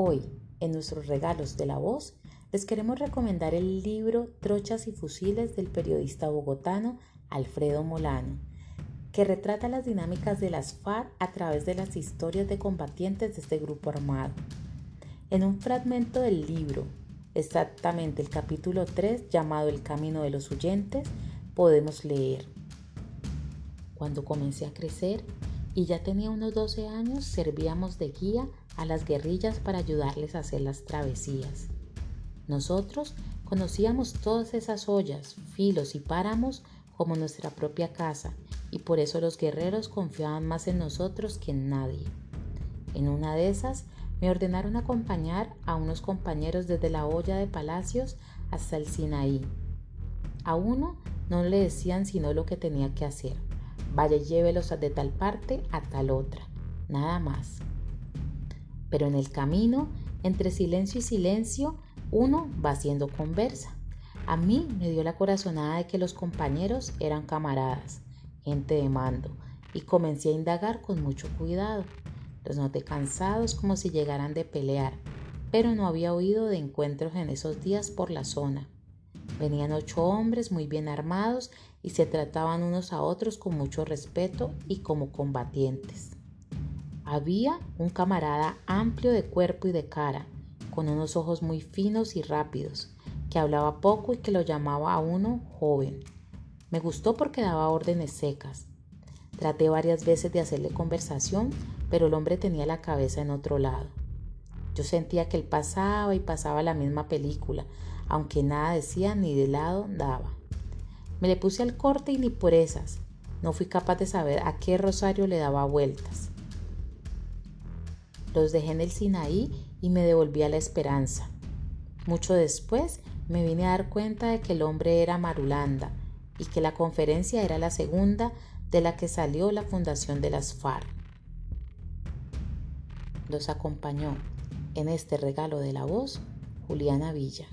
Hoy, en nuestros regalos de la voz, les queremos recomendar el libro Trochas y Fusiles del periodista bogotano Alfredo Molano, que retrata las dinámicas de las FARC a través de las historias de combatientes de este grupo armado. En un fragmento del libro, exactamente el capítulo 3 llamado El Camino de los Huyentes, podemos leer. Cuando comencé a crecer y ya tenía unos 12 años, servíamos de guía a las guerrillas para ayudarles a hacer las travesías. Nosotros conocíamos todas esas ollas, filos y páramos como nuestra propia casa y por eso los guerreros confiaban más en nosotros que en nadie. En una de esas me ordenaron acompañar a unos compañeros desde la olla de Palacios hasta el Sinaí. A uno no le decían sino lo que tenía que hacer. Vaya y llévelos de tal parte a tal otra. Nada más. Pero en el camino, entre silencio y silencio, uno va haciendo conversa. A mí me dio la corazonada de que los compañeros eran camaradas, gente de mando, y comencé a indagar con mucho cuidado. Los noté cansados como si llegaran de pelear, pero no había oído de encuentros en esos días por la zona. Venían ocho hombres muy bien armados y se trataban unos a otros con mucho respeto y como combatientes. Había un camarada amplio de cuerpo y de cara, con unos ojos muy finos y rápidos, que hablaba poco y que lo llamaba a uno joven. Me gustó porque daba órdenes secas. Traté varias veces de hacerle conversación, pero el hombre tenía la cabeza en otro lado. Yo sentía que él pasaba y pasaba la misma película, aunque nada decía ni de lado daba. Me le puse al corte y ni por esas. No fui capaz de saber a qué rosario le daba vueltas. Los dejé en el Sinaí y me devolví a la esperanza. Mucho después me vine a dar cuenta de que el hombre era Marulanda y que la conferencia era la segunda de la que salió la fundación de las FARC. Los acompañó en este regalo de la voz Juliana Villa.